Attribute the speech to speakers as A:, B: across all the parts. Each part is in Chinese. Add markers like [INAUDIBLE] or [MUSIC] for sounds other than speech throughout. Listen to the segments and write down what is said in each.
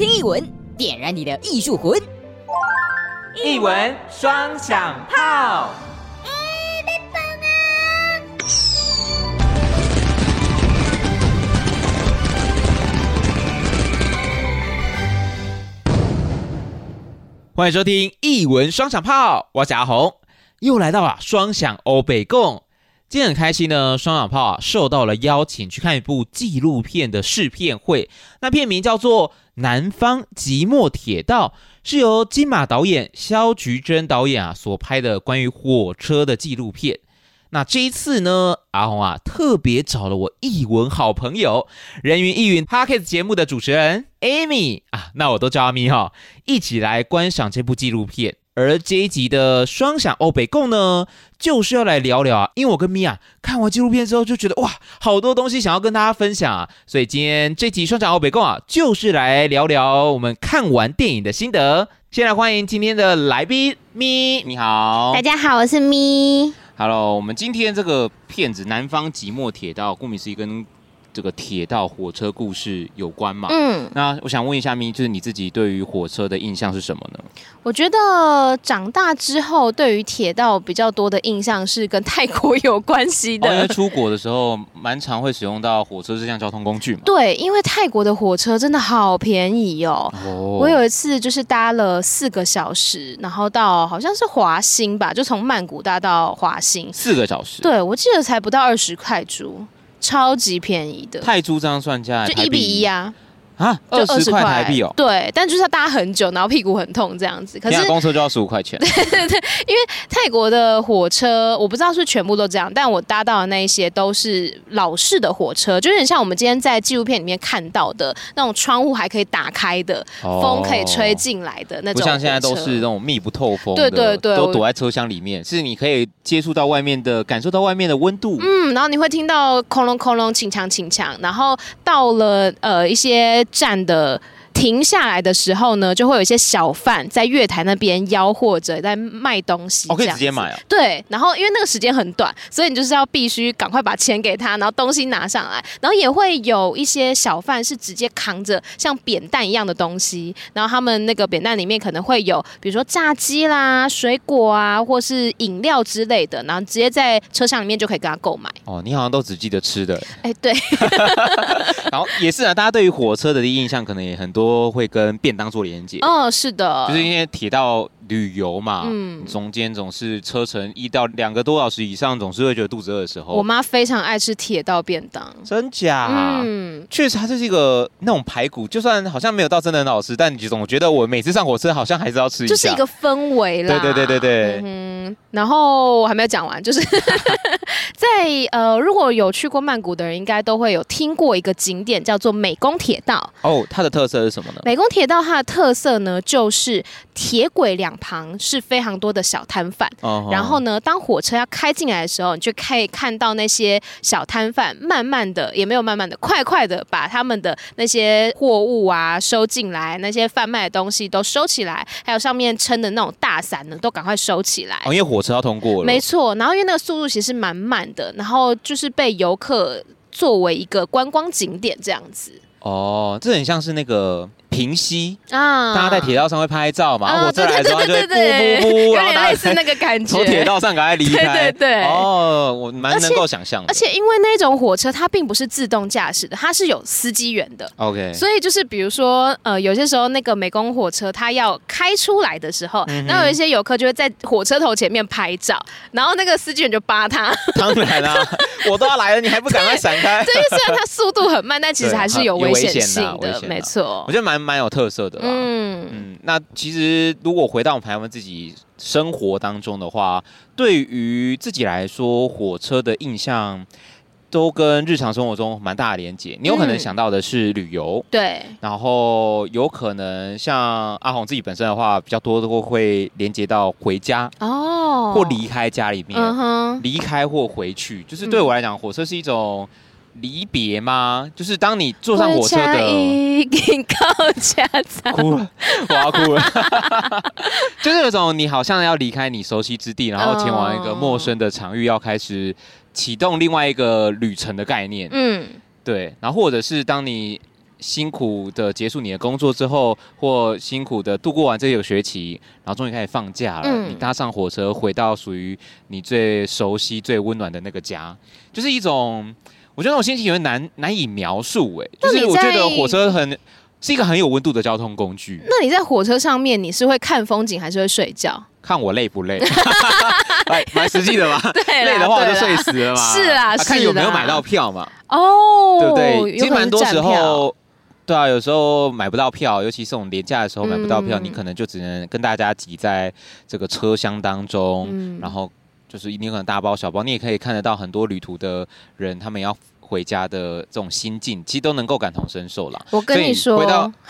A: 听艺文，点燃你的艺术魂。
B: 艺文双响炮。欢迎收听艺文双响炮，我是阿红，又来到了双响欧北共。今天很开心呢，双响炮啊受到了邀请去看一部纪录片的试片会，那片名叫做《南方即墨铁道》，是由金马导演肖菊珍导演啊所拍的关于火车的纪录片。那这一次呢，阿红啊特别找了我译文好朋友人云亦云 parkes 节目的主持人 Amy 啊，那我都叫阿咪哈，一起来观赏这部纪录片。而这一集的双响欧北共呢，就是要来聊聊啊，因为我跟咪啊看完纪录片之后就觉得哇，好多东西想要跟大家分享啊，所以今天这集双响欧北共啊，就是来聊聊我们看完电影的心得。先来欢迎今天的来宾咪，你好，
C: 大家好，我是咪。
B: Hello，我们今天这个片子《南方寂寞铁道》，顾名思义跟这个铁道火车故事有关嘛？嗯，那我想问一下咪，就是你自己对于火车的印象是什么呢？
C: 我觉得长大之后，对于铁道比较多的印象是跟泰国有关系的。
B: 哦，因为出国的时候，蛮常会使用到火车这项交通工具嘛。
C: 对，因为泰国的火车真的好便宜哦。哦。我有一次就是搭了四个小时，然后到好像是华兴吧，就从曼谷搭到华兴，
B: 四个小时。
C: 对，我记得才不到二十块铢。超级便宜的
B: 泰铢这样算下来
C: 就一比一啊。
B: 啊，就二十块台币哦。
C: 对，但就是要搭很久，然后屁股很痛这样子。可是
B: 公车就要十五块钱。
C: 对 [LAUGHS] 对对，因为泰国的火车，我不知道是全部都这样，但我搭到的那一些都是老式的火车，就有点像我们今天在纪录片里面看到的那种窗户还可以打开的，哦、风可以吹进来的那种。不
B: 像现在都是那种密不透风的，
C: 对对对，
B: 都躲在车厢里面，是你可以接触到外面的，感受到外面的温度。
C: 嗯，然后你会听到空隆空隆，请强请强，然后到了呃一些站的。停下来的时候呢，就会有一些小贩在月台那边吆喝着，在卖东西。
B: 我、哦、可以直接买啊。
C: 对，然后因为那个时间很短，所以你就是要必须赶快把钱给他，然后东西拿上来。然后也会有一些小贩是直接扛着像扁担一样的东西，然后他们那个扁担里面可能会有，比如说炸鸡啦、水果啊，或是饮料之类的，然后直接在车厢里面就可以跟他购买。
B: 哦，你好像都只记得吃的。
C: 哎，对。[LAUGHS] [LAUGHS]
B: 然后也是啊，大家对于火车的印象可能也很多。都会跟便当做连接。
C: 嗯，是的，
B: 就是因为铁道旅游嘛，嗯，中间总是车程一到两个多小时以上，总是会觉得肚子饿的时候。
C: 我妈非常爱吃铁道便当，
B: 真假？嗯，确实，它就是一个那种排骨，就算好像没有到真的很好吃，但你总觉得我每次上火车好像还是要吃一下，
C: 就是一个氛围啦。
B: 对对对对对。
C: 嗯，然后我还没有讲完，就是 [LAUGHS] 在呃，如果有去过曼谷的人，应该都会有听过一个景点叫做美工铁道。
B: 哦，它的特色是什么呢？
C: 美工铁道它的特色呢，就是铁轨两旁是非常多的小摊贩。Uh huh. 然后呢，当火车要开进来的时候，你就可以看到那些小摊贩慢慢的，也没有慢慢的，快快的把他们的那些货物啊收进来，那些贩卖的东西都收起来，还有上面撑的那种大伞呢，都赶快收起来。
B: 哦，因为火车要通过了。
C: 没错，然后因为那个速度其实蛮慢的，然后就是被游客作为一个观光景点这样子。
B: 哦，这很像是那个。平息啊，大家在铁道上会拍照嘛？
C: 啊、
B: 火车来的时候就会噗噗噗，
C: 有点类似那个感觉。从
B: 铁道上赶快离开。
C: 对对对。
B: 哦，我蛮能够想象的。
C: 而且因为那种火车它并不是自动驾驶的，它是有司机员的。
B: OK。
C: 所以就是比如说，呃，有些时候那个美工火车它要开出来的时候，那、嗯、有一些游客就会在火车头前面拍照，然后那个司机员就扒他。
B: 当然啦、啊，[LAUGHS] 我都要来了，你还不赶快闪开？
C: 对，虽然它速度很慢，但其实还是有 [LAUGHS] 危险性的。没错，
B: 我觉得蛮。蛮有特色的啦，嗯。嗯，那其实如果回到我们台湾自己生活当中的话，对于自己来说，火车的印象都跟日常生活中蛮大的连接。你有可能想到的是旅游，
C: 对，
B: 然后有可能像阿红自己本身的话，比较多都会连接到回家哦，或离开家里面，离开或回去，就是对我来讲，火车是一种。离别吗？就是当你坐上火车的，[LAUGHS] 哭了，我要哭了，[LAUGHS] 就是有种你好像要离开你熟悉之地，然后前往一个陌生的场域，要开始启动另外一个旅程的概念。嗯，对。然后或者是当你辛苦的结束你的工作之后，或辛苦的度过完这个学期，然后终于开始放假了，嗯、你搭上火车回到属于你最熟悉、最温暖的那个家，就是一种，我觉得那种心情有点难难以描述哎，就是我觉得火车很是一个很有温度的交通工具。
C: 那你在火车上面，你是会看风景还是会睡觉？
B: 看我累不累，蛮 [LAUGHS] 蛮实际的嘛。[LAUGHS]
C: 对，
B: 累的话我就睡死了嘛。
C: 是啊，
B: 看有没有买到票嘛。
C: 哦，
B: 对不对？其实蛮多时候，对啊，有时候买不到票，尤其是我们廉价的时候买不到票，你可能就只能跟大家挤在这个车厢当中，然后就是你可能大包小包，你也可以看得到很多旅途的人，他们要回家的这种心境，其实都能够感同身受了。
C: 我跟你说，
B: 回到。[LAUGHS]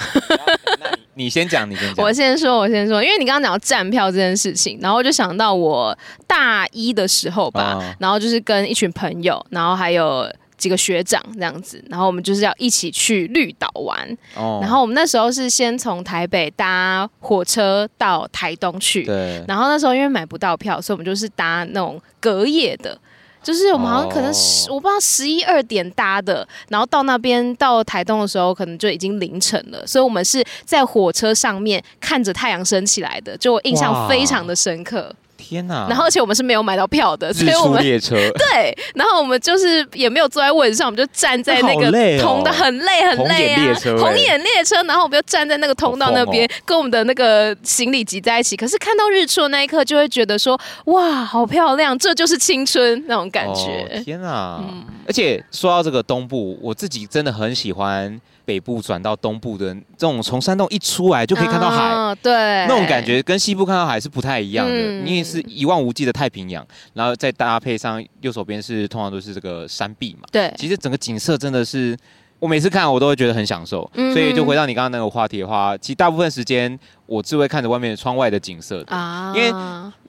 B: 你先讲，你先讲。
C: 我先说，我先说，因为你刚刚讲到站票这件事情，然后我就想到我大一的时候吧，哦、然后就是跟一群朋友，然后还有几个学长这样子，然后我们就是要一起去绿岛玩。哦。然后我们那时候是先从台北搭火车到台东去。对。然后那时候因为买不到票，所以我们就是搭那种隔夜的。就是我们好像可能十，我不知道十一二点搭的，然后到那边到台东的时候，可能就已经凌晨了。所以我们是在火车上面看着太阳升起来的，就我印象非常的深刻。
B: 天呐！
C: 然后而且我们是没有买到票的，所以我们
B: 列车 [LAUGHS]
C: 对，然后我们就是也没有坐在位置上，我们就站在那个通道，很累很累啊，红眼列车，然后我们就站在那个通道那边，跟我们的那个行李挤在一起。可是看到日出的那一刻，就会觉得说哇，好漂亮，这就是青春那种感觉。
B: 天啊！而且说到这个东部，我自己真的很喜欢。北部转到东部的这种，从山洞一出来就可以看到海，
C: 哦、对，
B: 那种感觉跟西部看到海是不太一样的。嗯、你也是一望无际的太平洋，然后再搭配上右手边是通常都是这个山壁嘛。
C: 对，
B: 其实整个景色真的是，我每次看我都会觉得很享受。嗯、所以就回到你刚刚那个话题的话，其实大部分时间我只会看着外面窗外的景色的，啊、因为。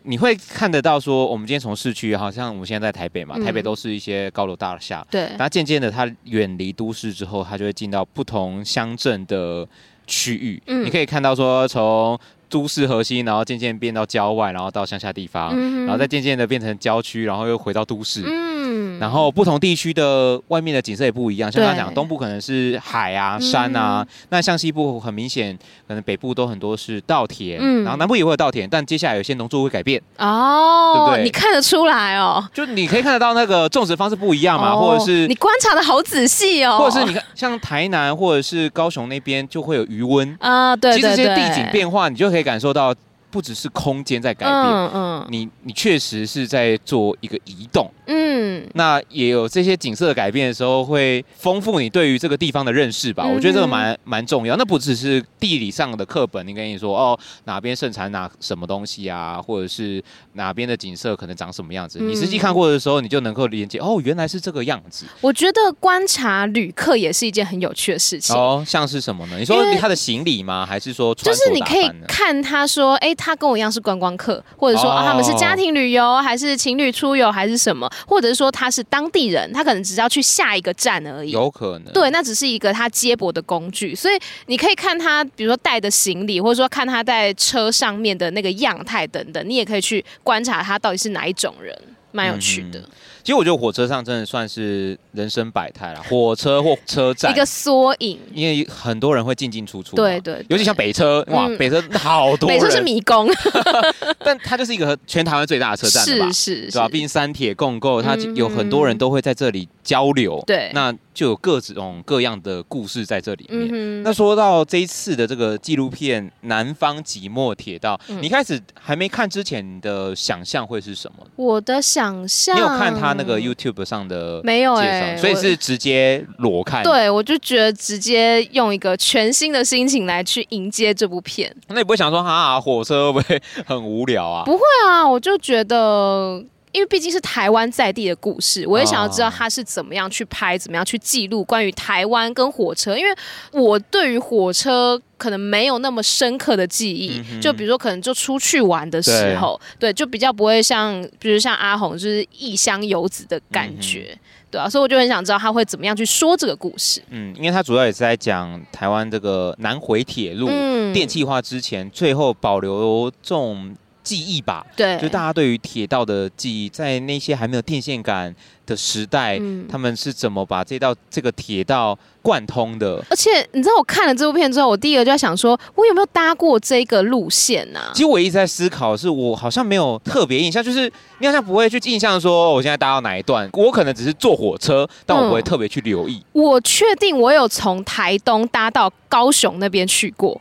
B: 你会看得到说，我们今天从市区，好像我们现在在台北嘛，台北都是一些高楼大厦。对。然后渐渐的，它远离都市之后，它就会进到不同乡镇的区域。嗯。你可以看到说，从都市核心，然后渐渐变到郊外，然后到乡下地方，然后再渐渐的变成郊区，然后又回到都市。嗯。然后不同地区的外面的景色也不一样，像刚刚讲，东部可能是海啊、山啊，那像西部很明显，可能北部都很多是稻田，嗯然后南部也会有稻田，但接下来有些农作物会改变。哦，对不对？
C: 你看得出来哦，
B: 就你可以看得到那个种植方式不一样嘛，或者是
C: 你观察的好仔细哦，
B: 或者是你看像台南或者是高雄那边就会有余温
C: 啊，对，
B: 其实这些地景变化，你就可以感受到。不只是空间在改变，嗯嗯，你你确实是在做一个移动，嗯，那也有这些景色的改变的时候，会丰富你对于这个地方的认识吧。我觉得这个蛮蛮重要。那不只是地理上的课本，你跟你说哦，哪边盛产哪什么东西啊，或者是哪边的景色可能长什么样子，你实际看过的时候，你就能够理解哦，原来是这个样子。
C: 我觉得观察旅客也是一件很有趣的事情
B: 哦。像是什么呢？你说他的行李吗？还是说
C: 就是你可以看他说，哎。他跟我一样是观光客，或者说、oh. 啊，他们是家庭旅游，还是情侣出游，还是什么？或者是说他是当地人，他可能只是要去下一个站而已。
B: 有可能。
C: 对，那只是一个他接驳的工具，所以你可以看他，比如说带的行李，或者说看他在车上面的那个样态等等，你也可以去观察他到底是哪一种人，蛮有趣的。嗯
B: 其实我觉得火车上真的算是人生百态了，火车或车站
C: 一个缩影，
B: 因为很多人会进进出出。
C: 对对，对，
B: 尤其像北车，哇，嗯、北车好多人。
C: 北车是迷宫，[LAUGHS] [LAUGHS]
B: 但它就是一个全台湾最大的车站？是是，对吧？毕竟三铁共构，它有很多人都会在这里交流。对、嗯，那就有各种各样的故事在这里面。嗯、那说到这一次的这个纪录片《南方寂寞铁道》，嗯、你开始还没看之前的想象会是什么？
C: 我的想象，你
B: 有看他？那个 YouTube 上的
C: 没有哎，
B: 所以是直接裸看。
C: 对，我就觉得直接用一个全新的心情来去迎接这部片。
B: 那你不会想说，哈，火车会不会很无聊啊？
C: 不会啊，我就觉得。因为毕竟是台湾在地的故事，我也想要知道他是怎么样去拍，怎么样去记录关于台湾跟火车。因为我对于火车可能没有那么深刻的记忆，嗯、就比如说可能就出去玩的时候，对，对，就比较不会像，比如像阿红就是异乡游子的感觉，嗯、对啊，所以我就很想知道他会怎么样去说这个故事。
B: 嗯，因为他主要也是在讲台湾这个南回铁路电气化之前，最后保留这种。记忆吧。
C: 对，
B: 就大家对于铁道的记忆，在那些还没有电线杆的时代，嗯、他们是怎么把这道这个铁道贯通的？
C: 而且你知道，我看了这部片之后，我第一个就在想说，我有没有搭过这个路线呢、啊？
B: 其实我一直在思考，是我好像没有特别印象，就是你好像不会去印象说我现在搭到哪一段，我可能只是坐火车，但我不会特别去留意。
C: 嗯、我确定我有从台东搭到高雄那边去过，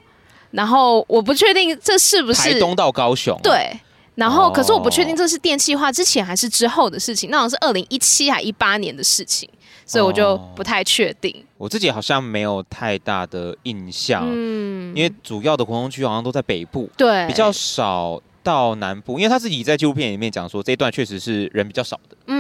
C: 然后我不确定这是不是
B: 台东到高雄？
C: 对。然后，可是我不确定这是电气化之前还是之后的事情，那好像是二零一七还一八年的事情，所以我就不太确定。哦，
B: 我自己好像没有太大的印象，嗯，因为主要的活动区好像都在北部，
C: 对，
B: 比较少到南部，因为他自己在纪录片里面讲说，这一段确实是人比较少的，嗯，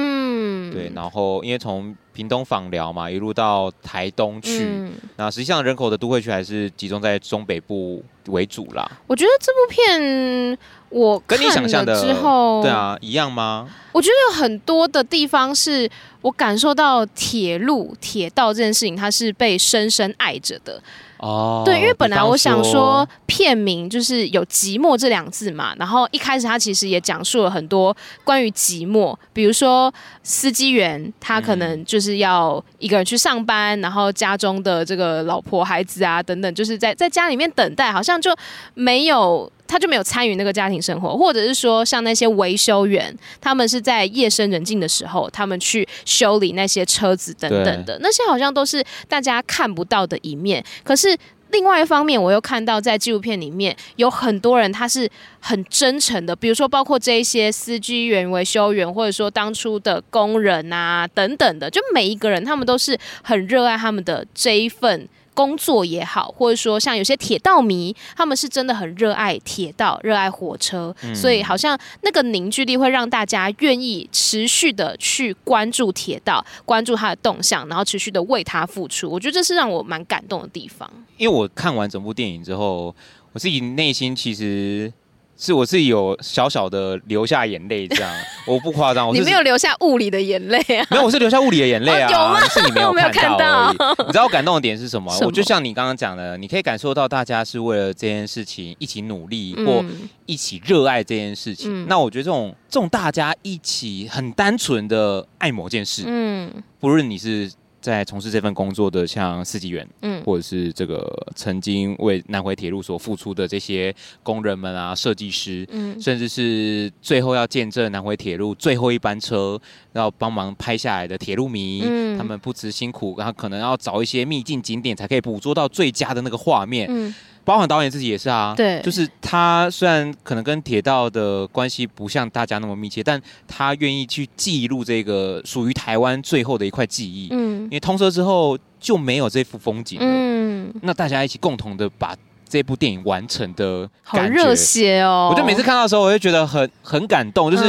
B: 对。然后因为从屏东访寮嘛，一路到台东去，嗯，那实际上人口的都会区还是集中在中北部为主啦。
C: 我觉得这部片。我跟你想象的之后，
B: 对啊，一样吗？
C: 我觉得有很多的地方是我感受到铁路、铁道这件事情，它是被深深爱着的。哦，对，因为本来我想说片名就是有“寂寞”这两字嘛，然后一开始他其实也讲述了很多关于寂寞，比如说司机员他可能就是要一个人去上班，然后家中的这个老婆孩子啊等等，就是在在家里面等待，好像就没有。他就没有参与那个家庭生活，或者是说像那些维修员，他们是在夜深人静的时候，他们去修理那些车子等等的，那些好像都是大家看不到的一面。可是另外一方面，我又看到在纪录片里面有很多人，他是很真诚的，比如说包括这一些司机员、维修员，或者说当初的工人啊等等的，就每一个人他们都是很热爱他们的这一份。工作也好，或者说像有些铁道迷，他们是真的很热爱铁道、热爱火车，嗯，所以好像那个凝聚力会让大家愿意持续的去关注铁道，关注它的动向，然后持续的为它付出。我觉得这是让我蛮感动的地方。
B: 因为我看完整部电影之后，我自己内心其实。是我自己有小小的流下眼泪，这样 [LAUGHS] 我不夸张。我是
C: 你没有流下物理的眼泪啊？
B: 没有，我是流下物理的眼泪啊。
C: 哦、有吗？
B: 是你没有 [LAUGHS] 看到。你知道我感动的点是什么？我就像你刚刚讲的，你可以感受到大家是为了这件事情一起努力，嗯、或一起热爱这件事情。嗯、那我觉得这种这种大家一起很单纯的爱某件事，嗯，不论你是。在从事这份工作的，像司机员，嗯，或者是这个曾经为南回铁路所付出的这些工人们啊，设计师，嗯，甚至是最后要见证南回铁路最后一班车，要帮忙拍下来的铁路迷，嗯，他们不辞辛苦，然后可能要找一些秘境景点，才可以捕捉到最佳的那个画面，嗯。包含导演自己也是啊，
C: 对，
B: 就是他虽然可能跟铁道的关系不像大家那么密切，但他愿意去记录这个属于台湾最后的一块记忆。嗯，因为通车之后就没有这幅风景了。嗯，那大家一起共同的把这部电影完成的感觉，好
C: 热血哦！
B: 我就每次看到的时候，我就觉得很很感动，就是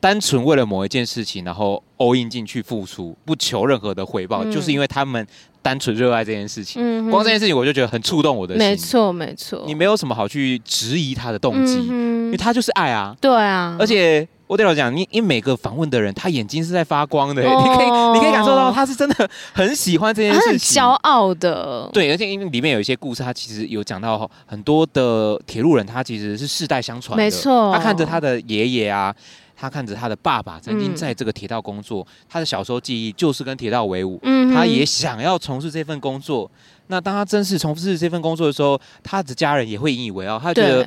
B: 单纯为了某一件事情，然后 all in 进去付出，不求任何的回报，嗯，就是因为他们。单纯热爱这件事情，嗯，光这件事情我就觉得很触动我的心。
C: 没错，没错，
B: 你没有什么好去质疑他的动机，嗯，因为他就是爱啊。
C: 对啊，
B: 而且我得老讲，你因为每个访问的人，他眼睛是在发光的，哦，你可以你可以感受到他是真的很喜欢这件事情，
C: 很骄傲的。
B: 对，而且因为里面有一些故事，他其实有讲到很多的铁路人，他其实是世代相传的。
C: 没错，
B: 他看着他的爷爷啊。他看着他的爸爸曾经在这个铁道工作，嗯，他的小时候记忆就是跟铁道为伍，嗯，他也想要从事这份工作。那当他真是从事这份工作的时候，他的家人也会引以为傲，他觉得哦。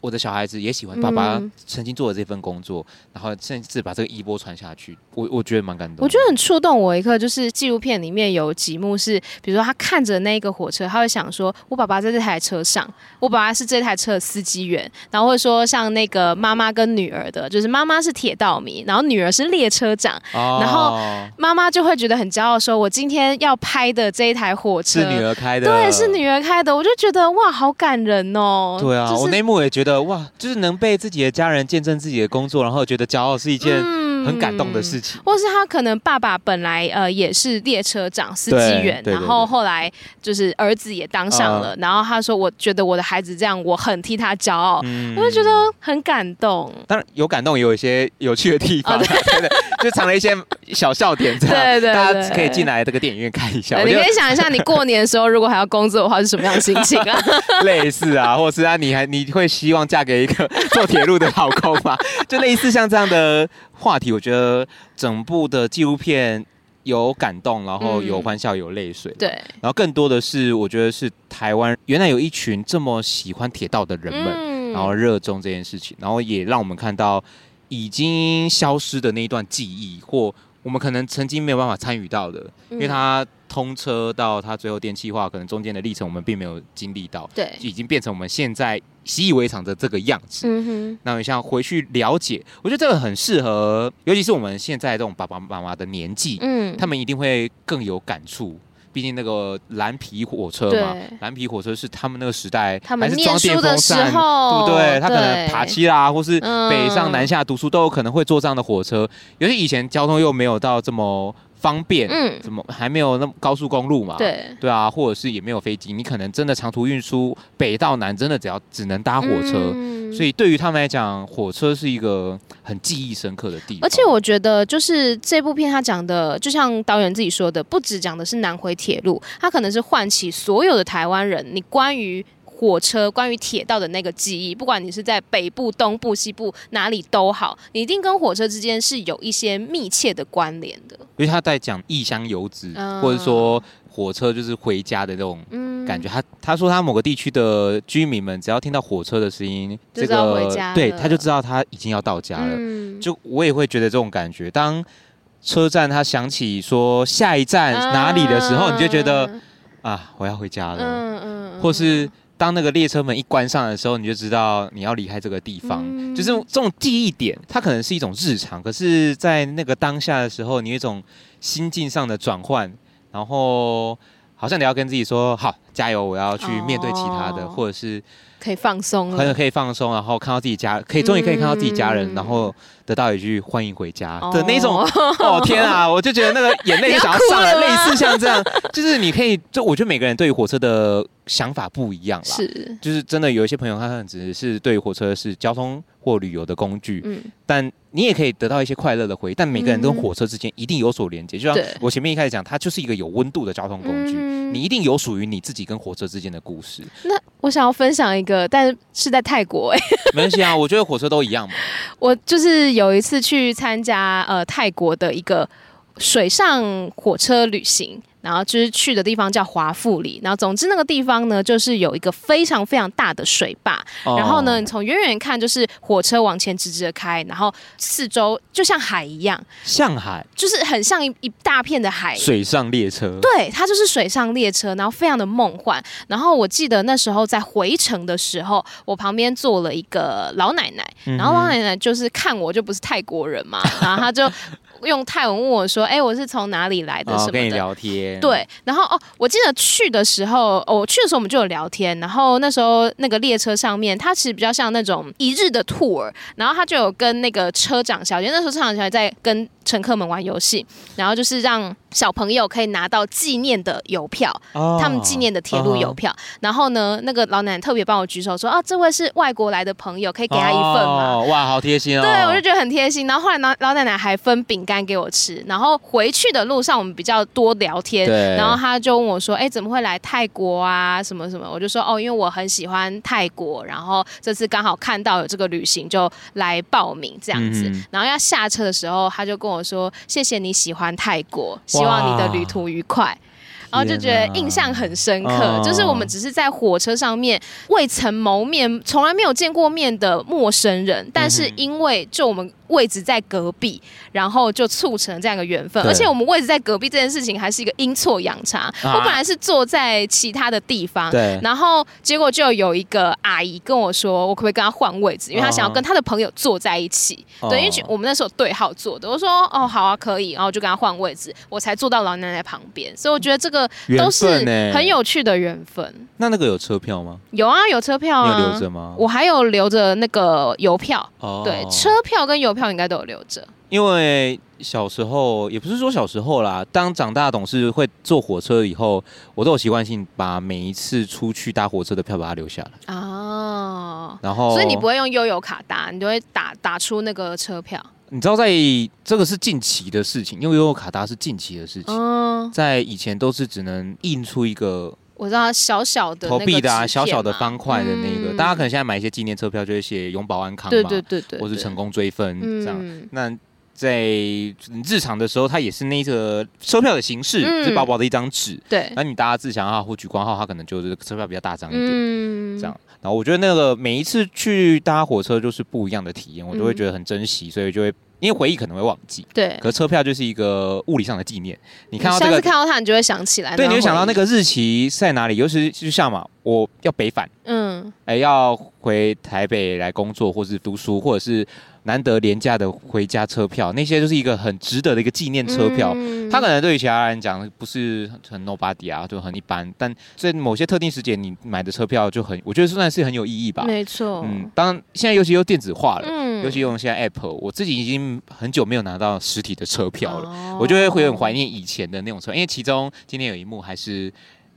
B: 我的小孩子也喜欢爸爸曾经做的这份工作，嗯、然后甚至把这个衣钵传下去。我我觉得蛮感动。
C: 我觉得很触动我一刻，就是纪录片里面有几幕是，比如说他看着那个火车，他会想说：“我爸爸在这台车上，我爸爸是这台车的司机员。”然后或者说像那个妈妈跟女儿的，就是妈妈是铁道迷，然后女儿是列车长，哦、然后妈妈就会觉得很骄傲，说：“我今天要拍的这一台火车
B: 是女儿开的，
C: 对，是女儿开的。”我就觉得哇，好感人哦。
B: 对啊，
C: 就是、
B: 我那幕也觉得。哇，就是能被自己的家人见证自己的工作，然后觉得骄傲，是一件很感动的事情。
C: 嗯、或是他可能爸爸本来呃也是列车长、司机员，然后后来就是儿子也当上了，然后他说：“我觉得我的孩子这样，我很替他骄傲。嗯”我就觉得很感动。
B: 当然有感动，也有一些有趣的地方，哦、对，对对，就藏了一些小笑点，这样 [LAUGHS]
C: 对对对，
B: 大家可以进来这个电影院看一下。
C: 你可以想一下，你过年的时候如果还要工作的话，是什么样的心情啊？[LAUGHS]
B: 类似啊，或是啊，你还你会希望嫁给一个做铁路的老公吗？就类似像这样的话题，我觉得整部的纪录片有感动，然后有欢笑，有泪水。对，然后更多的是，我觉得是台湾原来有一群这么喜欢铁道的人们，嗯、然后热衷这件事情，然后也让我们看到已经消失的那一段记忆，或我们可能曾经没有办法参与到的，因为它通车到它最后电气化，可能中间的历程我们并没有经历到，对，就已经变成我们现在。习以为常的这个样子，嗯哼，那你像回去了解，我觉得这个很适合，尤其是我们现在这种爸爸妈妈的年纪，嗯，他们一定会更有感触。毕竟那个蓝皮火车嘛，蓝皮火车是他们那个时代
C: 他们念书的时候，
B: 对不对？他可能爬七啦，或是北上南下读书都有可能会坐这样的火车。尤其以前交通又没有到这么。方便，嗯，怎么还没有那么高速公路嘛？对，对啊，或者是也没有飞机，你可能真的长途运输北到南，真的只要只能搭火车，嗯，所以对于他们来讲，火车是一个很记忆深刻的地方。
C: 而且我觉得，就是这部片他讲的，就像导演自己说的，不只讲的是南回铁路，他可能是唤起所有的台湾人，你关于。火车关于铁道的那个记忆，不管你是在北部、东部、西部哪里都好，你一定跟火车之间是有一些密切的关联的。
B: 因为他在讲异乡游子，嗯、或者说火车就是回家的那种感觉。嗯、他他说他某个地区的居民们，只要听到火车的声音，这个对他就知道他已经要到家了。嗯、就我也会觉得这种感觉。当车站他想起说下一站哪里的时候，嗯、你就觉得啊，我要回家了。嗯嗯，或是。当那个列车门一关上的时候，你就知道你要离开这个地方。嗯、就是这种记忆点，它可能是一种日常，可是，在那个当下的时候，你有一种心境上的转换，然后好像你要跟自己说：“好，加油，我要去面对其他的，哦、或者是
C: 可以放松，
B: 可能可以放松，然后看到自己家，可以终于可以看到自己家人，嗯、然后。”得到一句欢迎回家的那种哦，天啊，[LAUGHS] 我就觉得那个眼泪就想要上来，类似像这样，就是你可以，就我觉得每个人对于火车的想法不一样啦，是，就是真的有一些朋友他可能只是对于火车是交通或旅游的工具，嗯，但你也可以得到一些快乐的回忆，但每个人跟火车之间一定有所连接，就像我前面一开始讲，它就是一个有温度的交通工具，你一定有属于你自己跟火车之间的故事。
C: 那我想要分享一个，但是是在泰国哎，
B: 没关系啊，我觉得火车都一样嘛，[LAUGHS]
C: 我就是。有一次去参加呃泰国的一个水上火车旅行。然后就是去的地方叫华富里，然后总之那个地方呢，就是有一个非常非常大的水坝，哦、然后呢，你从远远看就是火车往前直直的开，然后四周就像海一样，
B: 像海，
C: 就是很像一一大片的海。
B: 水上列车，
C: 对，它就是水上列车，然后非常的梦幻。然后我记得那时候在回程的时候，我旁边坐了一个老奶奶，然后老奶奶就是看我就不是泰国人嘛，然后她就。用泰文问我说：“哎、欸，我是从哪里来的？什么的？”
B: 哦、跟你聊天。
C: 对，然后哦，我记得去的时候，哦，我去的时候我们就有聊天。然后那时候那个列车上面，它其实比较像那种一日的 tour，然后他就有跟那个车长小姐，那时候车长小姐在跟乘客们玩游戏，然后就是让小朋友可以拿到纪念的邮票，哦、他们纪念的铁路邮票。哦、然后呢，那个老奶奶特别帮我举手说：“啊，这位是外国来的朋友，可以给他一份吗？”
B: 哦、哇，好贴心哦！
C: 对，我就觉得很贴心。然后后来老老奶奶还分饼干给我吃。然后回去的路上，我们比较多聊天。然后他就问我说：“哎，怎么会来泰国啊？什么什么？”我就说：“哦，因为我很喜欢泰国，然后这次刚好看到有这个旅行，就来报名这样子。嗯”然后要下车的时候，他就跟我说：“谢谢你喜欢泰国，希望你的旅途愉快。”然后就觉得印象很深刻，啊、就是我们只是在火车上面未曾谋面、从来没有见过面的陌生人，但是因为就我们。位置在隔壁，然后就促成了这样一个缘分。而且我们位置在隔壁这件事情还是一个阴错阳差。啊、我本来是坐在其他的地方，对然后结果就有一个阿姨跟我说，我可不可以跟她换位置？因为她想要跟她的朋友坐在一起。哦、对，因为我们那时候对号坐的。我说哦，好啊，可以。然后就跟她换位置，我才坐到老奶奶旁边。所以我觉得这个都是很有趣的缘分。欸、
B: 那那个有车票吗？
C: 有啊，有车票啊。
B: 你有留着吗？
C: 我还有留着那个邮票。哦，对，车票跟邮票。票应该都有留着，
B: 因为小时候也不是说小时候啦，当长大懂事会坐火车以后，我都有习惯性把每一次出去搭火车的票把它留下来。哦，然后
C: 所以你不会用悠游卡搭，你就会打打出那个车票。
B: 你知道，在这个是近期的事情，因为悠游卡搭是近期的事情，嗯、在以前都是只能印出一个。
C: 我知道小小的
B: 投币的啊，小小的方块的那个，嗯、大家可能现在买一些纪念车票就会写永保安康嘛，
C: 对对对对，
B: 或是成功追分这样。嗯、那在日常的时候，它也是那个车票的形式，嗯、是薄薄的一张纸。对，那你搭自强号或莒光号，它可能就是车票比较大张一点，嗯、这样。然后我觉得那个每一次去搭火车就是不一样的体验，我都会觉得很珍惜，所以就会。因为回忆可能会忘记，
C: 对。
B: 可是车票就是一个物理上的纪念。你看到这个，
C: 下次看到它，你就会想起来。
B: 对，你会想到那个日期在哪里？尤其是就像嘛，我要北返，嗯，哎，要回台北来工作，或是读书，或者是。难得廉价的回家车票，那些就是一个很值得的一个纪念车票。嗯、它可能对于其他人讲不是很 nobody 啊，就很一般。但在某些特定时间，你买的车票就很，我觉得算是很有意义吧。
C: 没错。嗯，
B: 当现在尤其又电子化了，嗯，尤其用现在 Apple，我自己已经很久没有拿到实体的车票了，哦、我就会会很怀念以前的那种车，因为其中今天有一幕还是。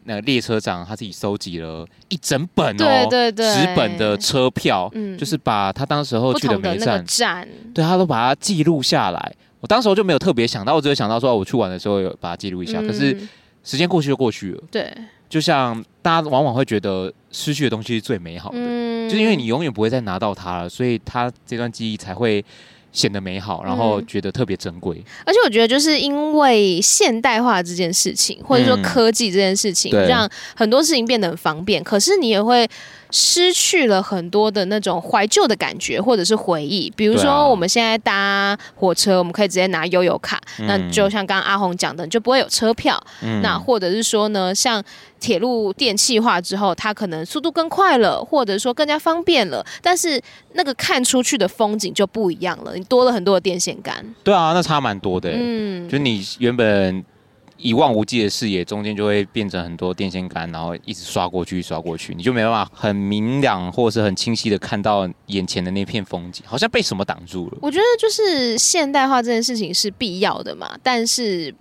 B: 那个列车长他自己收集了一整本哦，对对对，纸本的车票，嗯，就是把他当时候去的每站，站对他都把它记录下来。我当时候就没有特别想到，我只有想到说，我去玩的时候有把它记录一下。嗯、可是时间过去就过去了，对，就像大家往往会觉得失去的东西是最美好的，嗯，就是因为你永远不会再拿到它了，所以它这段记忆才会。显得美好，然后觉得特别珍贵。嗯，而且
C: 我觉得，就是因为现代化这件事情，或者说科技这件事情，嗯，让很多事情变得很方便。可是你也会。失去了很多的那种怀旧的感觉，或者是回忆。比如说，我们现在搭火车，我们可以直接拿悠游卡。嗯、那就像刚刚阿红讲的，你就不会有车票。嗯、那或者是说呢，像铁路电气化之后，它可能速度更快了，或者说更加方便了。但是那个看出去的风景就不一样了，你多了很多的电线杆。
B: 对啊，那差蛮多的。嗯，就你原本。一望无际的视野，中间就会变成很多电线杆，然后一直刷过去，刷过去，你就没办法很明朗或者是很清晰的看到眼前的那片风景，好像被什么挡住了。
C: 我觉得就是现代化这件事情是必要的嘛，但是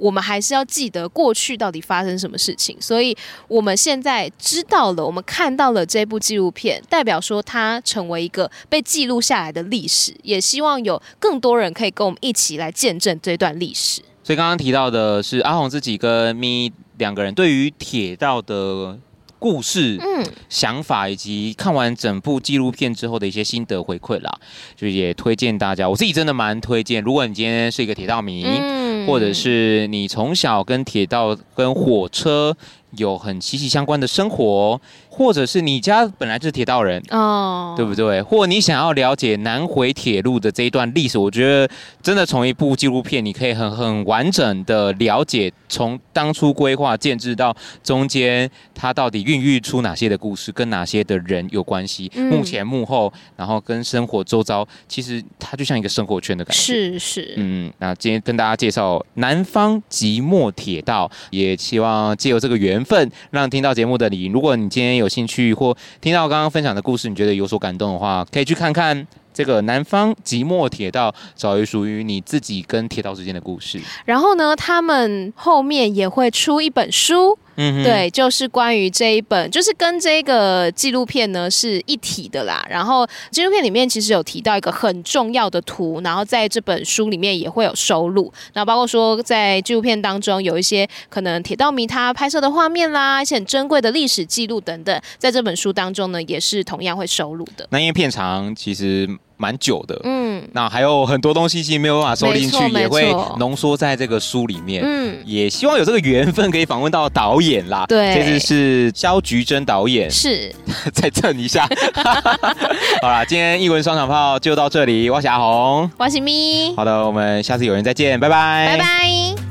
C: 我们还是要记得过去到底发生什么事情。所以我们现在知道了，我们看到了这部纪录片，代表说它成为一个被记录下来的历史，也希望有更多人可以跟我们一起来见证这段历史。
B: 所以刚刚提到的是阿红自己跟咪两个人对于铁道的故事、嗯，想法以及看完整部纪录片之后的一些心得回馈啦，就也推荐大家。我自己真的蛮推荐，如果你今天是一个铁道迷，嗯、或者是你从小跟铁道跟火车有很息息相关的生活。或者是你家本来就是铁道人哦，oh. 对不对？或你想要了解南回铁路的这一段历史，我觉得真的从一部纪录片，你可以很很完整的了解，从当初规划建制到中间，它到底孕育出哪些的故事，跟哪些的人有关系，嗯、幕前幕后，然后跟生活周遭，其实它就像一个生活圈的感觉。
C: 是是，
B: 嗯，那今天跟大家介绍南方即墨铁道，也希望借由这个缘分，让听到节目的你，如果你今天有兴趣或听到刚刚分享的故事，你觉得有所感动的话，可以去看看这个南方即墨铁道，找一属于你自己跟铁道之间的故事。
C: 然后呢，他们后面也会出一本书。嗯，对，就是关于这一本，就是跟这个纪录片呢是一体的啦。然后纪录片里面其实有提到一个很重要的图，然后在这本书里面也会有收录。然后包括说在纪录片当中有一些可能铁道迷他拍摄的画面啦，一些很珍贵的历史记录等等，在这本书当中呢也是同样会收录的。
B: 那因为片长其实。蛮久的，嗯，那还有很多东西其实没有办法收进去，也会浓缩在这个书里面，嗯，也希望有这个缘分可以访问到导演啦，对，这次是萧菊珍导演，
C: 是，[LAUGHS]
B: 再蹭一下，[LAUGHS] 好啦，今天一文双响炮就到这里，我是阿红，
C: 我是咪，
B: 好的，我们下次有缘再见，拜拜，
C: 拜拜。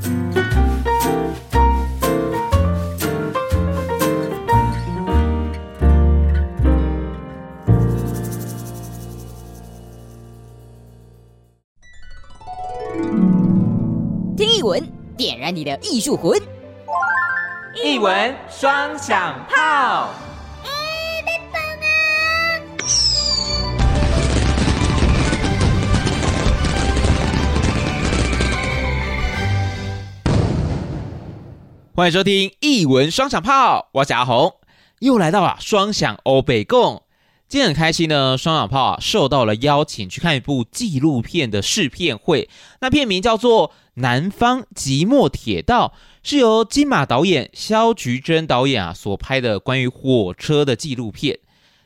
A: 艺文点燃你的艺术魂，
D: 艺文双响炮。欢迎收听一文双响炮，我是阿红，又来到了双响欧北共。
E: 今天很开心呢，双响炮啊受到了邀请去看一部纪录片的试片会。那片名叫做《南方即墨铁道》，是由金马导演萧菊珍导演啊所拍的关于火车的纪录片。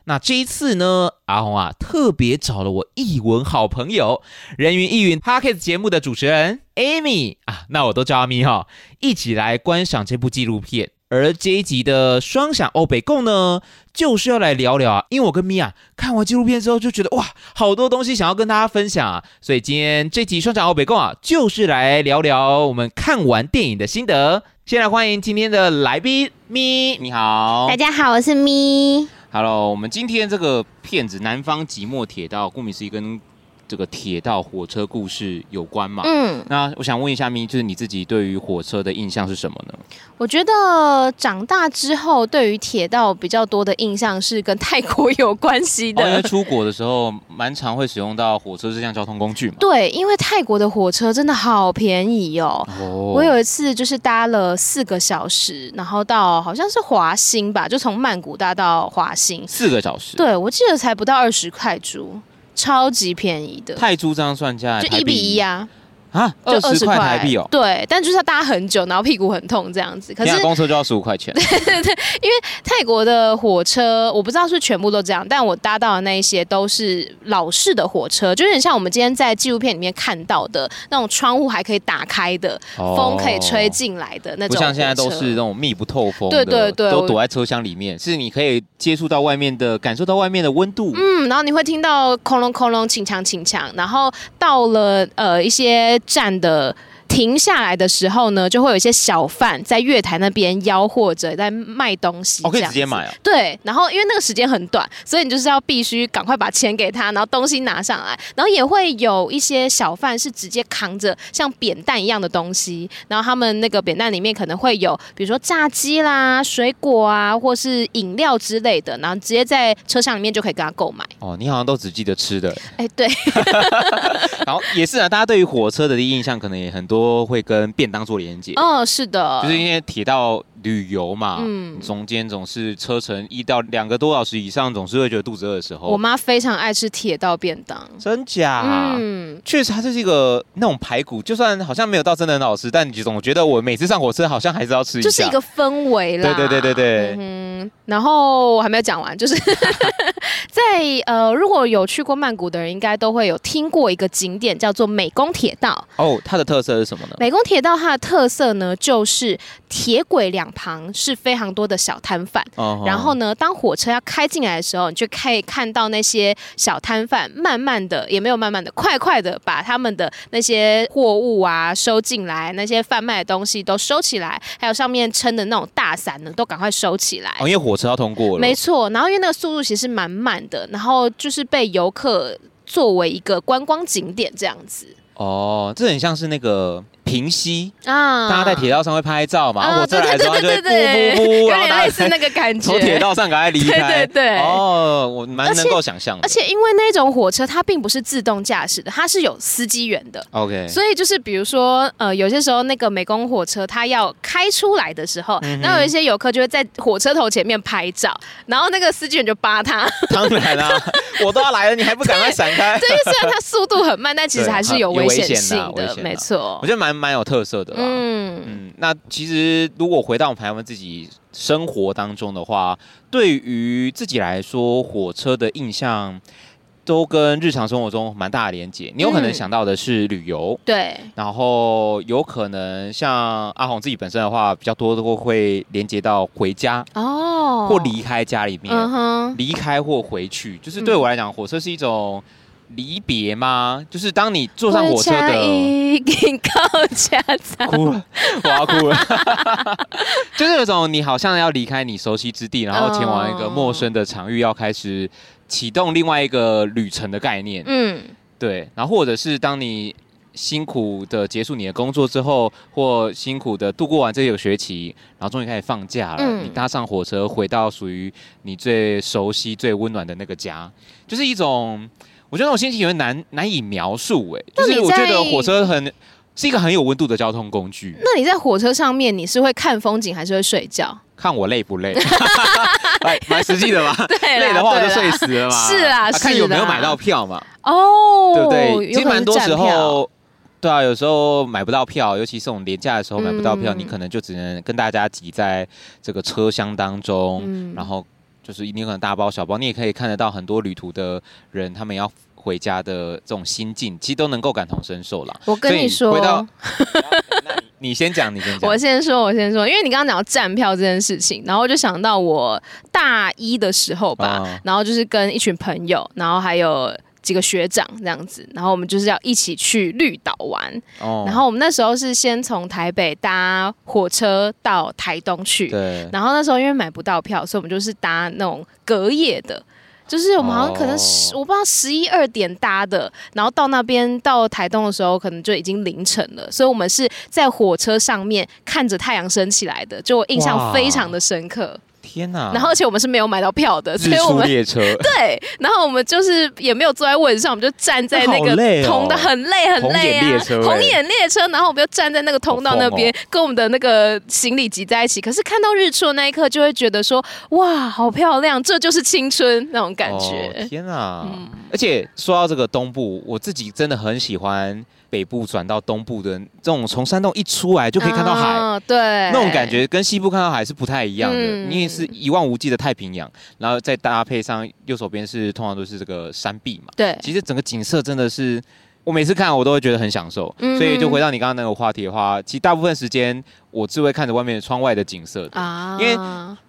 E: 那这一次呢，阿红啊特别找了我译文好朋友人云亦云 Podcast 节目的主持人 Amy 啊，那我都叫阿咪哈，一起来观赏这部纪录片。而这一集的双响欧北共呢，就是要来聊聊啊，因为我跟咪啊看完纪录片之后就觉得哇，好多东西想要跟大家分享啊，所以今天这集双响欧北共啊，就是来聊聊我们看完电影的心得。先来欢迎今天的来宾咪，你好，
C: 大家好，我是咪。
B: Hello，我们今天这个片子《南方寂寞铁道》，顾名思义跟。这个铁道火车故事有关嘛？嗯，那我想问一下咪，就是你自己对于火车的印象是什么呢？
C: 我觉得长大之后，对于铁道比较多的印象是跟泰国有关系的。
B: 哦，因为出国的时候，蛮常会使用到火车这项交通工具嘛。
C: 对，因为泰国的火车真的好便宜哦。哦。我有一次就是搭了四个小时，然后到好像是华兴吧，就从曼谷搭到华兴，
B: 四个小时。
C: 对，我记得才不到二十块铢。超级便宜的
B: 泰铢这样算下来
C: 就一比一啊。
B: 啊，就二十块台币哦。
C: 对，但就是要搭很久，然后屁股很痛这样子。可是
B: 公车就要十五块钱。
C: 对 [LAUGHS] 对对，因为泰国的火车我不知道是全部都这样，但我搭到的那一些都是老式的火车，就有点像我们今天在纪录片里面看到的那种窗户还可以打开的，哦、风可以吹进来的那种。
B: 不像现在都是那种密不透风的，
C: 对对对，
B: 都躲在车厢里面，是你可以接触到外面的，感受到外面的温度。
C: 嗯，然后你会听到空隆空隆，请强请强，然后到了呃一些站的。停下来的时候呢，就会有一些小贩在月台那边吆喝着，在卖东西。
B: 我、哦、可以直接买啊。
C: 对，然后因为那个时间很短，所以你就是要必须赶快把钱给他，然后东西拿上来。然后也会有一些小贩是直接扛着像扁担一样的东西，然后他们那个扁担里面可能会有，比如说炸鸡啦、水果啊，或是饮料之类的，然后直接在车厢里面就可以跟他购买。
B: 哦，你好像都只记得吃的。
C: 哎，对。[LAUGHS]
B: 然后也是啊，大家对于火车的印象可能也很多。都会跟便当做连接。
C: 嗯，是的，
B: 就是因为铁道旅游嘛，嗯，中间总是车程一到两个多小时以上，总是会觉得肚子饿的时候。
C: 我妈非常爱吃铁道便当，
B: 真假？嗯，确实，它就是一个那种排骨，就算好像没有到真的很好吃，但你总觉得我每次上火车好像还是要吃一下，
C: 就是一个氛围啦。
B: 对对对对对。
C: 嗯，然后我还没有讲完，就是在呃，如果有去过曼谷的人，应该都会有听过一个景点叫做美工铁道。
B: 哦，它的特色是什么呢？
C: 美工铁道它的特色呢，就是铁轨两旁是非常多的小摊贩。Uh. 然后呢，当火车要开进来的时候，你就可以看到那些小摊贩慢慢的，也没有慢慢的，快快的把他们的那些货物啊收进来，那些贩卖的东西都收起来，还有上面撑的那种大伞呢，都赶快收起来。
B: 哦，因为火车要通过了。
C: 没错，然后因为那个速度其实蛮慢的，然后就是被游客作为一个观光景点这样子。
B: 哦，这很像是那个。平息啊！大家在铁道上会拍照嘛？火车来的时候就会噗噗噗，
C: 有点类似那个感觉。
B: 从铁道上赶快离开。[LAUGHS]
C: 对对对。
B: 哦，我蛮能够想象的。
C: 而且因为那种火车它并不是自动驾驶的，它是有司机员的。
B: OK。
C: 所以就是比如说呃，有些时候那个美工火车它要开出来的时候，然后有一些游客就会在火车头前面拍照，然后那个司机员就扒他。
B: 当然啦，[LAUGHS] 我都要来了，你还不赶快闪开？
C: 对，虽然它速度很慢，但其实还是有危险性的。没错，
B: 我觉得蛮。蛮有特色的啦，嗯。嗯，那其实如果回到我们台湾自己生活当中的话，对于自己来说，火车的印象都跟日常生活中蛮大的连结。你有可能想到的是旅游，
C: 对，
B: 然后有可能像阿红自己本身的话，比较多都会连接到回家哦，或离开家里面，离开或回去，就是对我来讲，火车是一种。离别吗？就是当你坐上火车的，[LAUGHS] 哭了，我要哭了，[LAUGHS] 就是有种你好像要离开你熟悉之地，然后前往一个陌生的场域，要开始启动另外一个旅程的概念。嗯，对。然后或者是当你辛苦的结束你的工作之后，或辛苦的度过完这个学期，然后终于开始放假了，嗯、你搭上火车回到属于你最熟悉、最温暖的那个家，就是一种。我觉得那种心情有点难难以描述，哎，就是我觉得火车很是一个很有温度的交通工具。
C: 那你在火车上面，你是会看风景还是会睡觉？
B: 看我累不累？蛮 [LAUGHS] 蛮实际的嘛。[LAUGHS]
C: 对，
B: 累的话我就睡死了嘛。
C: 是啊，
B: 看有没有买到票嘛。
C: 哦，
B: 对不对？其实蛮多时候，对啊，有时候买不到票，尤其是我们连假的时候买不到票，你可能就只能跟大家挤在这个车厢当中，然后就是你可能大包小包，你也可以看得到很多旅途的人，他们要。回家的这种心境，其实都能够感同身受啦。
C: 我跟你说，
B: 回到你，[LAUGHS] 你先讲，你先讲。
C: 我先说，我先说，因为你刚刚讲到站票这件事情，然后我就想到我大一的时候吧，哦、然后就是跟一群朋友，然后还有几个学长这样子，然后我们就是要一起去绿岛玩。哦。然后我们那时候是先从台北搭火车到台东去。对。然后那时候因为买不到票，所以我们就是搭那种隔夜的。就是我们好像可能十，我不知道十一二点搭的，然后到那边到台东的时候，可能就已经凌晨了。所以我们是在火车上面看着太阳升起来的，就我印象非常的深刻。
B: 天呐！
C: 然后而且我们是没有买到票的，所以我们
B: 列车 [LAUGHS]
C: 对，然后我们就是也没有坐在位置上，我们就站在那个通道，很累很累啊，红眼列车，然后我们就站在那个通道那边，跟我们的那个行李挤在一起。可是看到日出的那一刻，就会觉得说哇，好漂亮，这就是青春那种感觉。
B: 天啊！而且说到这个东部，我自己真的很喜欢。北部转到东部的这种，从山洞一出来就可以看到海，
C: 哦、对，
B: 那种感觉跟西部看到海是不太一样的。嗯、你也是一望无际的太平洋，然后再搭配上右手边是通常都是这个山壁嘛。
C: 对，
B: 其实整个景色真的是，我每次看我都会觉得很享受。嗯、所以就回到你刚刚那个话题的话，其实大部分时间我只会看着外面窗外的景色的，啊、因为。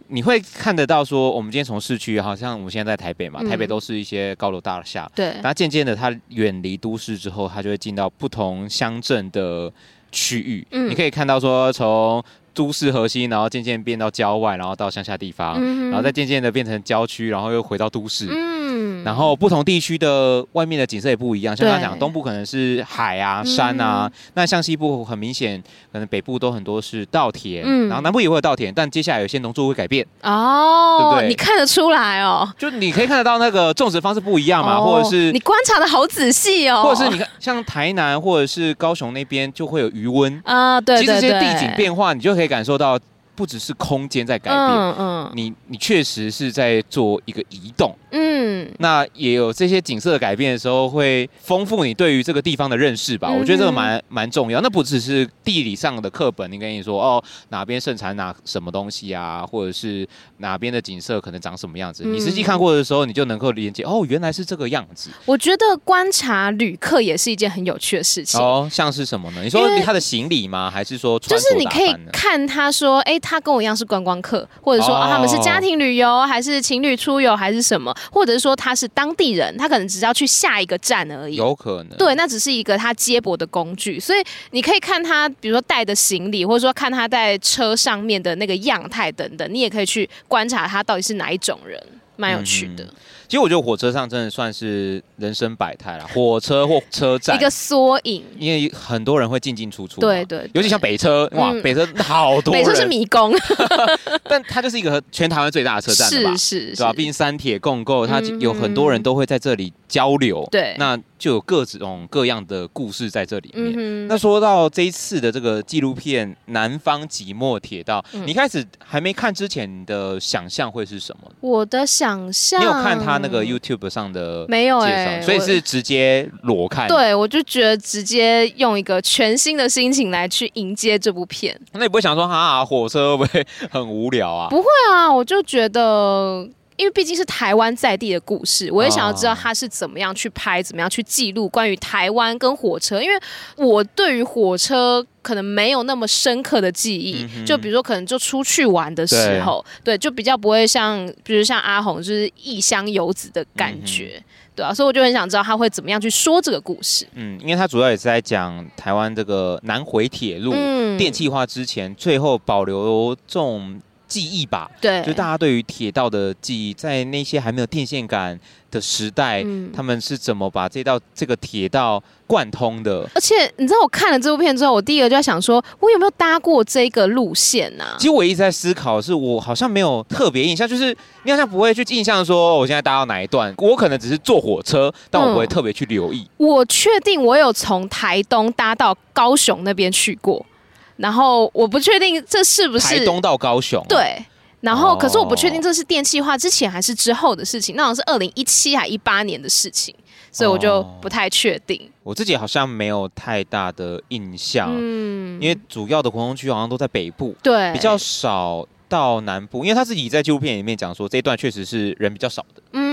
B: 你会看得到说，我们今天从市区，好像我们现在在台北嘛，台北都是一些高楼大厦。对。然后渐渐的，它远离都市之后，它就会进到不同乡镇的区域。嗯。你可以看到说，从都市核心，然后渐渐变到郊外，然后到乡下地方，然后再渐渐的变成郊区，然后又回到都市。嗯。然后不同地区的外面的景色也不一样，像刚刚讲，东部可能是海啊、山啊，那像西部很明显，可能北部都很多是稻田，嗯然后南部也会有稻田，但接下来有些农作物会改变。哦。对不对？
C: 你看得出来哦。
B: 就你可以看得到那个种植方式不一样嘛，或者是
C: 你观察的好仔细哦。
B: 或者是你看，像台南或者是高雄那边就会有余温
C: 啊，对对对。
B: 其实这些地景变化，你就可以感受到。不只是空间在改变，嗯嗯，你你确实是在做一个移动，嗯，那也有这些景色的改变的时候，会丰富你对于这个地方的认识吧。我觉得这个蛮蛮重要。那不只是地理上的课本，你跟你说哦，哪边盛产哪什么东西啊，或者是哪边的景色可能长什么样子，你实际看过的时候，你就能够连接哦，原来是这个样子。
C: 我觉得观察旅客也是一件很有趣的事情
B: 哦。像是什么呢？你说他的行李吗？还是说
C: 就是你可以看他说，哎。他跟我一样是观光客，或者说、oh. 啊、他们是家庭旅游，还是情侣出游，还是什么？或者是说他是当地人，他可能只是要去下一个站而已。
B: 有可能。
C: 对，那只是一个他接驳的工具，所以你可以看他，比如说带的行李，或者说看他在车上面的那个样态等等，你也可以去观察他到底是哪一种人，蛮有趣的。嗯
B: 其实我觉得火车上真的算是人生百态了，火车或车站。
C: 一个缩影，
B: 因为很多人会进进出出，
C: 对，对对，
B: 尤其像北车，哇，嗯、北车好多人，
C: 北车是迷宫，[LAUGHS]
B: 但它就是一个全台湾最大的车站了吧，
C: 是是，
B: 对吧？毕竟三铁共构，它有很多人都会在这里交流，对、嗯，那就有各种各样的故事在这里面。嗯、那说到这一次的这个纪录片《南方寂寞铁道》，嗯、你开始还没看之前你的想象会是什么？
C: 我的想象，
B: 你有看他？那个 YouTube 上的
C: 没有哎，
B: 所以是直接裸看。
C: 对，我就觉得直接用一个全新的心情来去迎接这部片。
B: 那你不会想说，哈，火车会不会很无聊啊？
C: 不会啊，我就觉得。因为毕竟是台湾在地的故事，我也想要知道他是怎么样去拍，怎么样去记录关于台湾跟火车。因为我对于火车可能没有那么深刻的记忆，嗯、就比如说可能就出去玩的时候，对，对，就比较不会像，比如像阿红就是异乡游子的感觉，嗯、对啊，所以我就很想知道他会怎么样去说这个故事。
B: 嗯，因为他主要也是在讲台湾这个南回铁路、嗯、电气化之前，最后保留这种。记忆吧，对，就大家对于铁道的记忆，在那些还没有电线杆的时代，嗯、他们是怎么把这道这个铁道贯通的？
C: 而且你知道，我看了这部片之后，我第一个就在想说，我有没有搭过这个路线呢、啊？
B: 其实我一直在思考，是我好像没有特别印象，就是你好像不会去印象说我现在搭到哪一段，我可能只是坐火车，但我不会特别去留意。
C: 嗯、我确定我有从台东搭到高雄那边去过。然后我不确定这是不是
B: 台东到高雄，
C: 对。然后，可是我不确定这是电气化之前还是之后的事情，那好像是二零一七还一八年的事情，所以我就不太确定。哦，
B: 我自己好像没有太大的印象，嗯，因为主要的活动区好像都在北部，
C: 对，
B: 比较少到南部，因为他自己在纪录片里面讲说，这一段确实是人比较少的，嗯，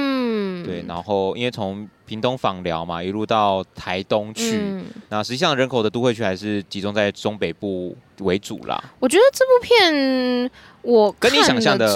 B: 对，然后因为从屏东访寮嘛，一路到台东去，嗯、那实际上人口的都会区还是集中在中北部为主啦。
C: 我觉得这部片我跟你想象的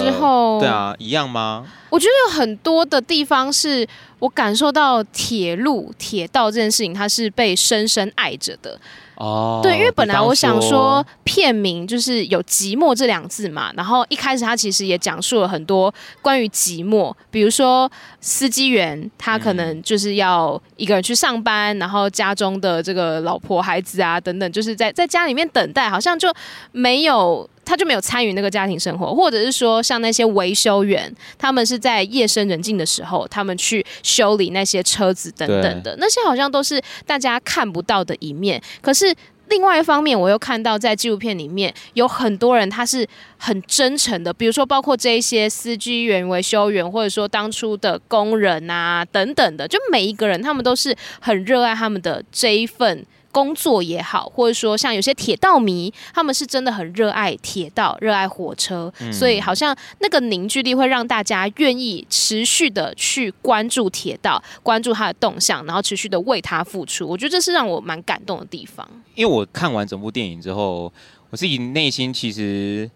B: 对啊一样吗？
C: 我觉得有很多的地方是我感受到铁路、铁道这件事情，它是被深深爱着的。哦，对，因为本来我想说片名就是有“寂寞”这两字嘛，然后一开始他其实也讲述了很多关于寂寞，比如说司机员他可能就是要一个人去上班，然后家中的这个老婆孩子啊等等，就是在在家里面等待，好像就没有。他就没有参与那个家庭生活，或者是说像那些维修员，他们是在夜深人静的时候，他们去修理那些车子等等的，那些好像都是大家看不到的一面。可是另外一方面，我又看到在纪录片里面有很多人他是很真诚的，比如说包括这一些司机员、维修员，或者说当初的工人啊等等的，就每一个人他们都是很热爱他们的这一份。工作也好，或者说像有些铁道迷，他们是真的很热爱铁道、热爱火车，嗯、所以好像那个凝聚力会让大家愿意持续的去关注铁道，关注它的动向，然后持续的为它付出。我觉得这是让我蛮感动的地方。
B: 因为我看完整部电影之后，我自己内心其实。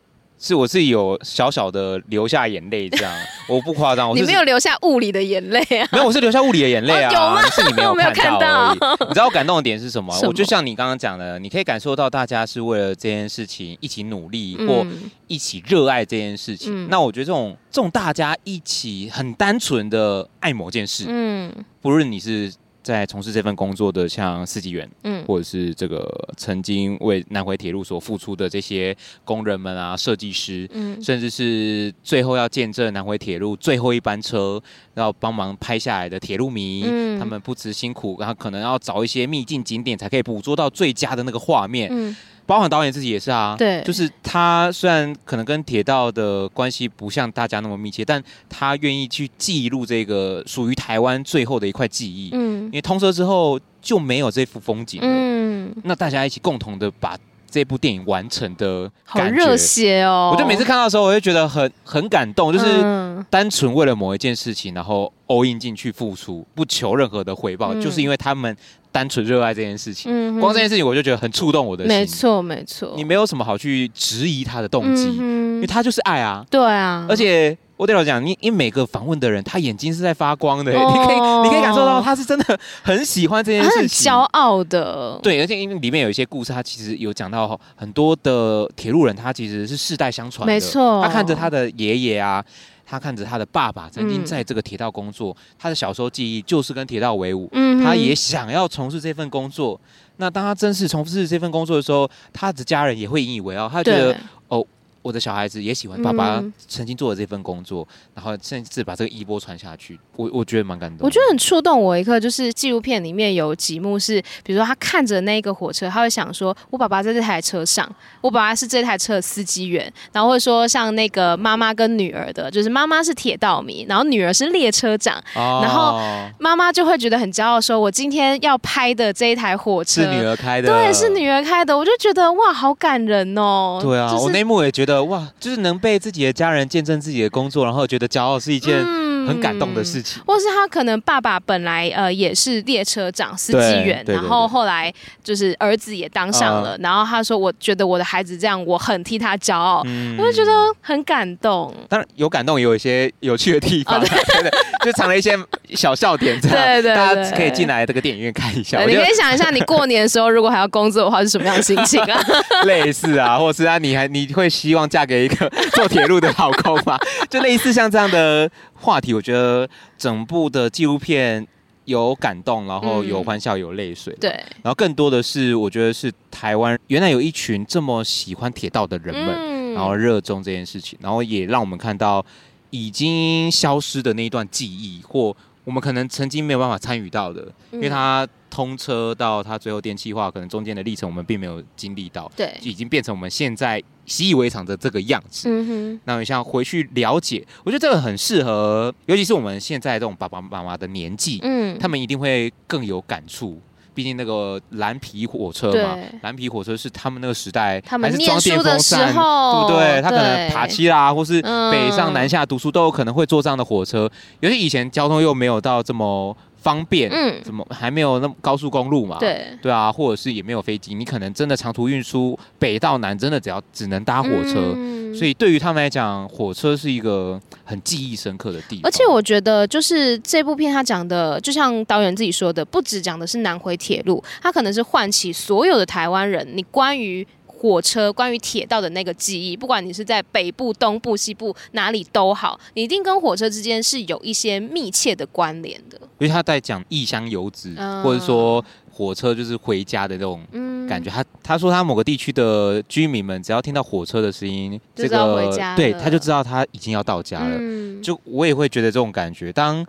B: 是，我自己有小小的流下眼泪，这样 [LAUGHS] 我不夸张。我
C: 你没有流下物理的眼泪啊？
B: 没有，我是流下物理的眼泪啊。
C: 哦、有吗？
B: 是你没有 [LAUGHS] 看到而已。你知道我感动的点是什么？我就像你刚刚讲的，你可以感受到大家是为了这件事情一起努力，嗯、或一起热爱这件事情。嗯、那我觉得这种这种大家一起很单纯的爱某件事，嗯，不论你是。在从事这份工作的，像司机员，嗯，或者是这个曾经为南回铁路所付出的这些工人们啊，设计师，嗯，甚至是最后要见证南回铁路最后一班车，要帮忙拍下来的铁路迷，嗯，他们不辞辛苦，然后可能要找一些秘境景点，才可以捕捉到最佳的那个画面，嗯。包含导演自己也是啊，
C: 对，
B: 就是他虽然可能跟铁道的关系不像大家那么密切，但他愿意去记录这个属于台湾最后的一块记忆。嗯，因为通车之后就没有这幅风景了。嗯，那大家一起共同的把这部电影完成的好
C: 热血哦！
B: 我就每次看到的时候，我就觉得很很感动，就是单纯为了某一件事情，然后 all in 进去付出，不求任何的回报，嗯、就是因为他们。单纯热爱这件事情，嗯、光这件事情我就觉得很触动我的心。
C: 没错，没错。
B: 你没有什么好去质疑他的动机，嗯、因为他就是爱啊。
C: 对啊。
B: 而且我得老讲，你因为每个访问的人，他眼睛是在发光的，哦、你可以你可以感受到他是真的很喜欢这件事情，
C: 很骄傲的。
B: 对，而且因为里面有一些故事，他其实有讲到很多的铁路人，他其实是世代相传的。
C: 没错。
B: 他看着他的爷爷啊。他看着他的爸爸曾经在这个铁道工作，嗯、他的小时候记忆就是跟铁道为伍，嗯、他也想要从事这份工作。那当他真是从事这份工作的时候，他的家人也会引以为傲，他觉得哦。我的小孩子也喜欢爸爸曾经做的这份工作，嗯、然后甚至把这个衣钵传下去。我我觉得蛮感动。
C: 我觉得很触动我一刻，就是纪录片里面有几幕是，比如说他看着那个火车，他会想说：“我爸爸在这台车上，我爸爸是这台车的司机员。”然后会说像那个妈妈跟女儿的，就是妈妈是铁道迷，然后女儿是列车长，哦、然后妈妈就会觉得很骄傲，说：“我今天要拍的这一台火车
B: 是女儿开的，
C: 对，是女儿开的。”我就觉得哇，好感人哦。
B: 对啊，
C: 就是、
B: 我那一幕也觉得。哇，就是能被自己的家人见证自己的工作，然后觉得骄傲，是一件很感动的事情。
C: 或是他可能爸爸本来呃也是列车长、司机员，然后后来就是儿子也当上了，然后他说：“我觉得我的孩子这样，我很替他骄傲。”我就觉得很感动。当然
B: 有感动，也有一些有趣的地方，[LAUGHS] 就藏了一些小笑点，这 [LAUGHS] 样
C: 对对，
B: 大家可以进来这个电影院看一下。
C: 你可以想一下，你过年的时候如果还要工作的话，是什么样的心情啊？[LAUGHS]
B: 类似啊，或是啊，你还你会希望。嫁给一个做铁路的老公吗，就类似像这样的话题，我觉得整部的纪录片有感动，然后有欢笑，有泪水。
C: 对，
B: 然后更多的是，我觉得是台湾原来有一群这么喜欢铁道的人们，嗯、然后热衷这件事情，然后也让我们看到已经消失的那一段记忆，或我们可能曾经没有办法参与到的，因为它通车到它最后电气化，可能中间的历程我们并没有经历到，
C: 对，
B: 已经变成我们现在习以为常的这个样子。嗯哼，那你像回去了解，我觉得这个很适合，尤其是我们现在这种爸爸妈妈的年纪，嗯，他们一定会更有感触。毕竟那个蓝皮火车嘛，蓝皮火车是他们那个时代还是装电风扇，对不对？他可能爬七啦，或是北上南下读书都有可能会坐这样的火车。尤其以前交通又没有到这么方便，嗯，怎么还没有那么高速公路嘛？对对啊，或者是也没有飞机，你可能真的长途运输北到南，真的只要只能搭火车。所以对于他们来讲，火车是一个很记忆深刻的地方。
C: 而且我觉得，就是这部片他讲的，就像导演自己说的，不只讲的是南回铁路，他可能是唤起所有的台湾人，你关于火车、关于铁道的那个记忆。不管你是在北部、东部、西部哪里都好，你一定跟火车之间是有一些密切的关联的。
B: 因为他在讲异乡游子，嗯、或者说。火车就是回家的那种感觉。他他说他某个地区的居民们，只要听到火车的声音，这个对他就知道他已经要到家了。就我也会觉得这种感觉。当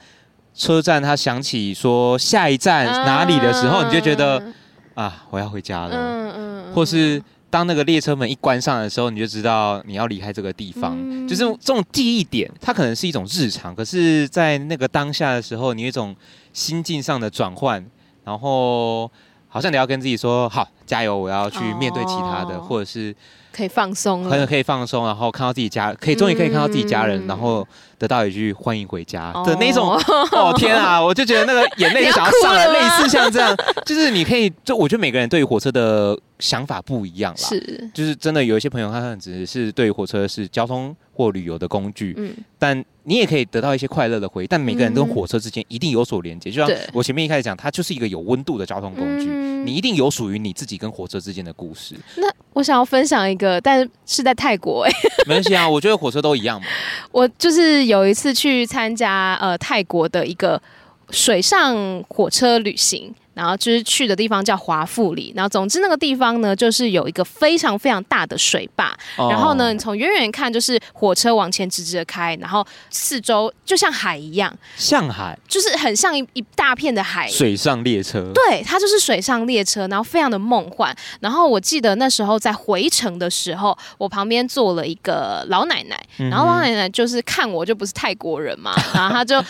B: 车站他想起说下一站哪里的时候，你就觉得啊，我要回家了。嗯嗯。或是当那个列车门一关上的时候，你就知道你要离开这个地方。就是这种记忆点，它可能是一种日常，可是在那个当下的时候，你有一种心境上的转换。然后好像你要跟自己说好，加油，我要去面对其他的，哦、或者是
C: 可以放松，
B: 可能可以放松，然后看到自己家，可以终于可以看到自己家人，嗯、然后得到一句欢迎回家的那种。哦，哦天啊，我就觉得那个眼泪 [LAUGHS] 就想要上来，类似像这样，就是你可以，就我觉得每个人对于火车的想法不一样啦，是，就是真的有一些朋友，他可能只是对于火车是交通或旅游的工具，嗯，但。你也可以得到一些快乐的回忆，但每个人跟火车之间一定有所连接。嗯、就像我前面一开始讲，它就是一个有温度的交通工具。嗯、你一定有属于你自己跟火车之间的故事。
C: 那我想要分享一个，但是是在泰国哎、欸。[LAUGHS]
B: 没关系啊，我觉得火车都一样嘛。
C: 我就是有一次去参加呃泰国的一个水上火车旅行。然后就是去的地方叫华富里，然后总之那个地方呢，就是有一个非常非常大的水坝，哦、然后呢，你从远远看就是火车往前直直的开，然后四周就像海一样，
B: 像海，
C: 就是很像一一大片的海，
B: 水上列车，
C: 对，它就是水上列车，然后非常的梦幻。然后我记得那时候在回程的时候，我旁边坐了一个老奶奶，然后老奶奶就是看我就不是泰国人嘛，然后她就。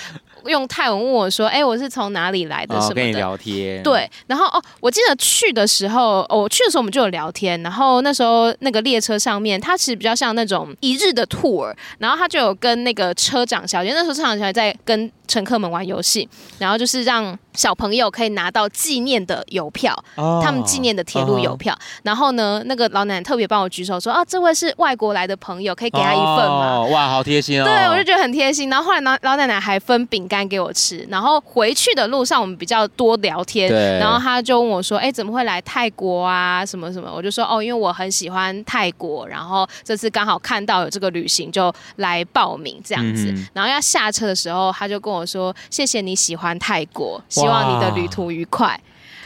C: 用泰文问我说：“哎、欸，我是从哪里来的？什么的？”
B: 跟你聊天。
C: 对，然后哦，我记得去的时候，哦，我去的时候我们就有聊天。然后那时候那个列车上面，它其实比较像那种一日的 tour，然后他就有跟那个车长小姐，那时候车长小姐在跟乘客们玩游戏，然后就是让小朋友可以拿到纪念的邮票，哦、他们纪念的铁路邮票。哦、然后呢，那个老奶奶特别帮我举手说：“啊，这位是外国来的朋友，可以给他一份吗？”
B: 哦、哇，好贴心哦！
C: 对，我就觉得很贴心。然后后来老老奶奶还分饼干给我吃。然后回去的路上，我们比较多聊天。对然后他就问我说：“哎，怎么会来泰国啊？什么什么？”我就说：“哦，因为我很喜欢泰国，然后这次刚好看到有这个旅行，就来报名这样子。嗯”然后要下车的时候，他就跟我说：“谢谢你喜欢泰国，希望你的旅途愉快。”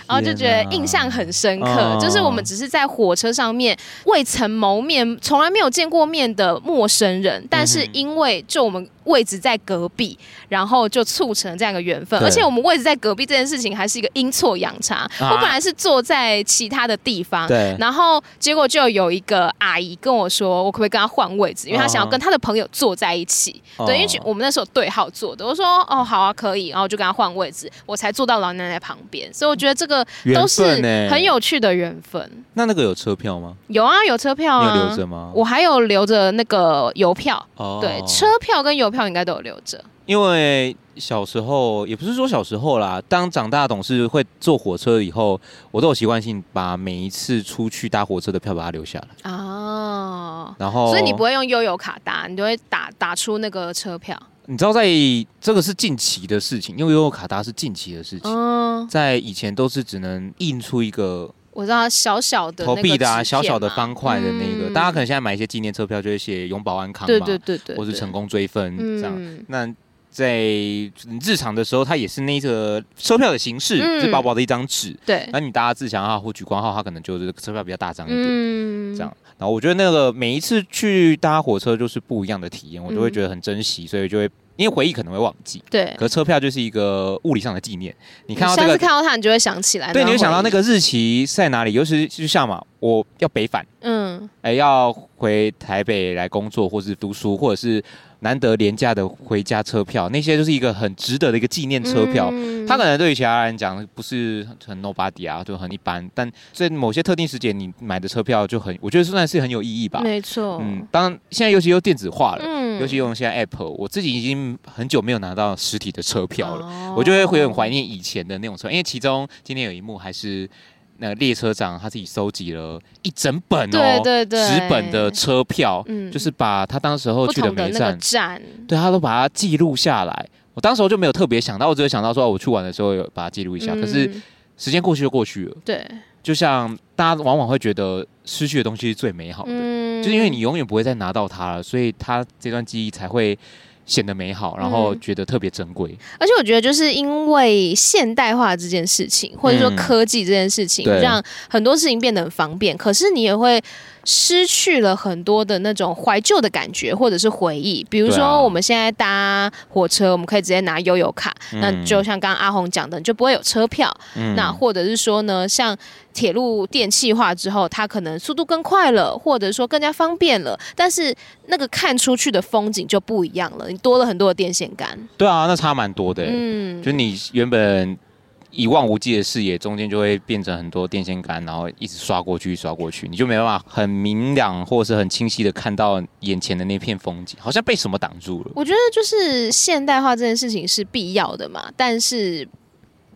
C: 然后就觉得印象很深刻，啊、就是我们只是在火车上面未曾谋面、从来没有见过面的陌生人，但是因为就我们。位置在隔壁，然后就促成了这样一个缘分。而且我们位置在隔壁这件事情还是一个阴错阳差。啊、我本来是坐在其他的地方，对然后结果就有一个阿姨跟我说，我可不可以跟她换位置？因为她想要跟她的朋友坐在一起。哦、对，因为我们那时候对号坐的。我说哦，好啊，可以。然后我就跟她换位置，我才坐到老奶奶旁边。所以我觉得这个都是很有趣的缘分。欸、
B: 那那个有车票吗？
C: 有啊，有车票啊。
B: 你有留着吗？
C: 我还有留着那个邮票。哦，对，车票跟邮票。票应该都有留着，
B: 因为小时候也不是说小时候啦，当长大懂事会坐火车以后，我都有习惯性把每一次出去搭火车的票把它留下来
C: 哦。
B: 然后，
C: 所以你不会用悠游卡搭，你就会打打出那个车票。
B: 你知道，在这个是近期的事情，因为悠游卡搭是近期的事情。嗯，在以前都是只能印出一个。
C: 我知道小小的
B: 投币的啊，小小的方块的那个，大家可能现在买一些纪念车票就会写永保安康嘛，对对对对，或是成功追分这样。那在日常的时候，它也是那个车票的形式，嗯、是薄薄的一张纸。
C: 对，
B: 那你搭自强号或莒光号，它可能就是车票比较大张一点。嗯，这样。然后我觉得那个每一次去搭火车就是不一样的体验，我就会觉得很珍惜，所以就会。因为回忆可能会忘记，
C: 对。
B: 可是车票就是一个物理上的纪念。你看到这个，
C: 下次看到它，你就会想起来。
B: 对，你会想到那个日期在哪里？尤其是就像嘛，我要北返，嗯，哎，要回台北来工作，或是读书，或者是。难得廉价的回家车票，那些就是一个很值得的一个纪念车票。嗯、它可能对于其他人讲不是很 nobody 啊，就很一般。但在某些特定时间，你买的车票就很，我觉得算是很有意义吧。
C: 没错。嗯，
B: 当现在尤其又电子化了，嗯，尤其用现在 Apple，我自己已经很久没有拿到实体的车票了，哦、我就会会很怀念以前的那种车，因为其中今天有一幕还是。那个列车长他自己收集了一整本哦，
C: 对对对，
B: 纸本的车票，嗯，就是把他当时候去的每站，
C: 站，
B: 对他都把它记录下来。我当时候就没有特别想到，我只有想到说，我去玩的时候有把它记录一下。嗯、可是时间过去就过去了，
C: 对，
B: 就像大家往往会觉得失去的东西是最美好的，嗯，就是因为你永远不会再拿到它了，所以他这段记忆才会。显得美好，然后觉得特别珍贵。嗯。
C: 而且我觉得，就是因为现代化这件事情，或者说科技这件事情，嗯、让很多事情变得很方便。可是你也会失去了很多的那种怀旧的感觉，或者是回忆。比如说，我们现在搭火车，我们可以直接拿悠游卡。嗯、那就像刚刚阿红讲的，你就不会有车票。嗯、那或者是说呢，像。铁路电气化之后，它可能速度更快了，或者说更加方便了，但是那个看出去的风景就不一样了。你多了很多的电线杆。
B: 对啊，那差蛮多的。嗯，就你原本一望无际的视野，中间就会变成很多电线杆，然后一直刷过去，刷过去，你就没办法很明朗或者是很清晰的看到眼前的那片风景，好像被什么挡住了。
C: 我觉得就是现代化这件事情是必要的嘛，但是。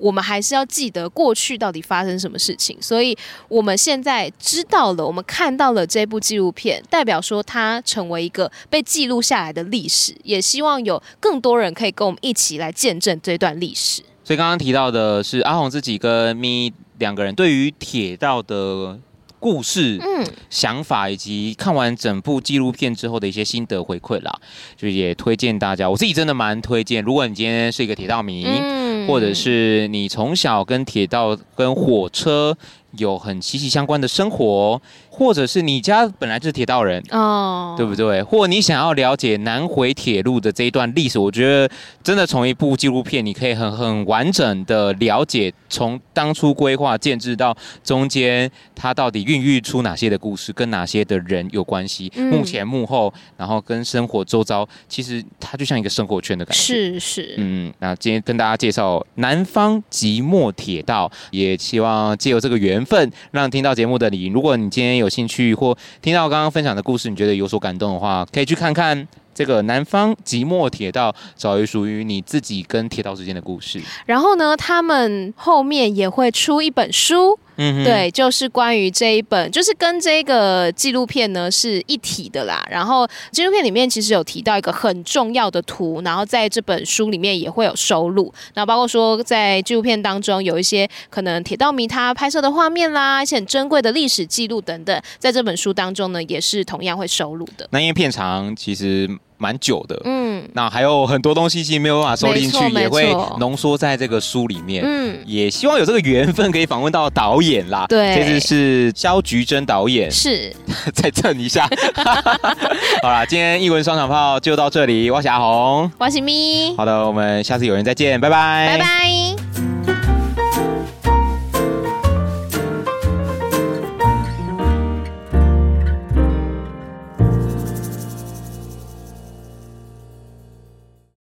C: 我们还是要记得过去到底发生什么事情，所以我们现在知道了，我们看到了这部纪录片，代表说它成为一个被记录下来的历史，也希望有更多人可以跟我们一起来见证这段历史。
B: 所以刚刚提到的是阿红自己跟咪两个人对于铁道的故事、嗯，想法以及看完整部纪录片之后的一些心得回馈啦，就也推荐大家，我自己真的蛮推荐。如果你今天是一个铁道迷，嗯或者是你从小跟铁道、跟火车有很息息相关的生活，或者是你家本来就是铁道人哦，对不对？或你想要了解南回铁路的这一段历史，我觉得真的从一部纪录片，你可以很很完整的了解，从当初规划建制到中间，它到底孕育出哪些的故事，跟哪些的人有关系，嗯、幕前幕后，然后跟生活周遭，其实它就像一个生活圈的感觉。
C: 是是，
B: 嗯，那今天跟大家介绍南方即墨铁道，也希望借由这个缘分，让听到节目的你，如果你今天有兴趣或听到刚刚分享的故事，你觉得有所感动的话，可以去看看这个南方即墨铁道，找一属于你自己跟铁道之间的故事。
C: 然后呢，他们后面也会出一本书。嗯，对，就是关于这一本，就是跟这个纪录片呢是一体的啦。然后纪录片里面其实有提到一个很重要的图，然后在这本书里面也会有收录。然后包括说在纪录片当中有一些可能铁道迷他拍摄的画面啦，一些很珍贵的历史记录等等，在这本书当中呢也是同样会收录的。
B: 那因为片长其实。蛮久的，嗯，那还有很多东西其实没有办法收进去，也会浓缩在这个书里面，嗯，也希望有这个缘分可以访问到导演啦，
C: 对，
B: 这次是萧菊珍导演，
C: 是，[LAUGHS]
B: 再蹭一下，[LAUGHS] 好啦，今天一文双响炮就到这里，我是阿红，
C: 我是咪，
B: 好的，我们下次有缘再见，拜拜，
C: 拜拜。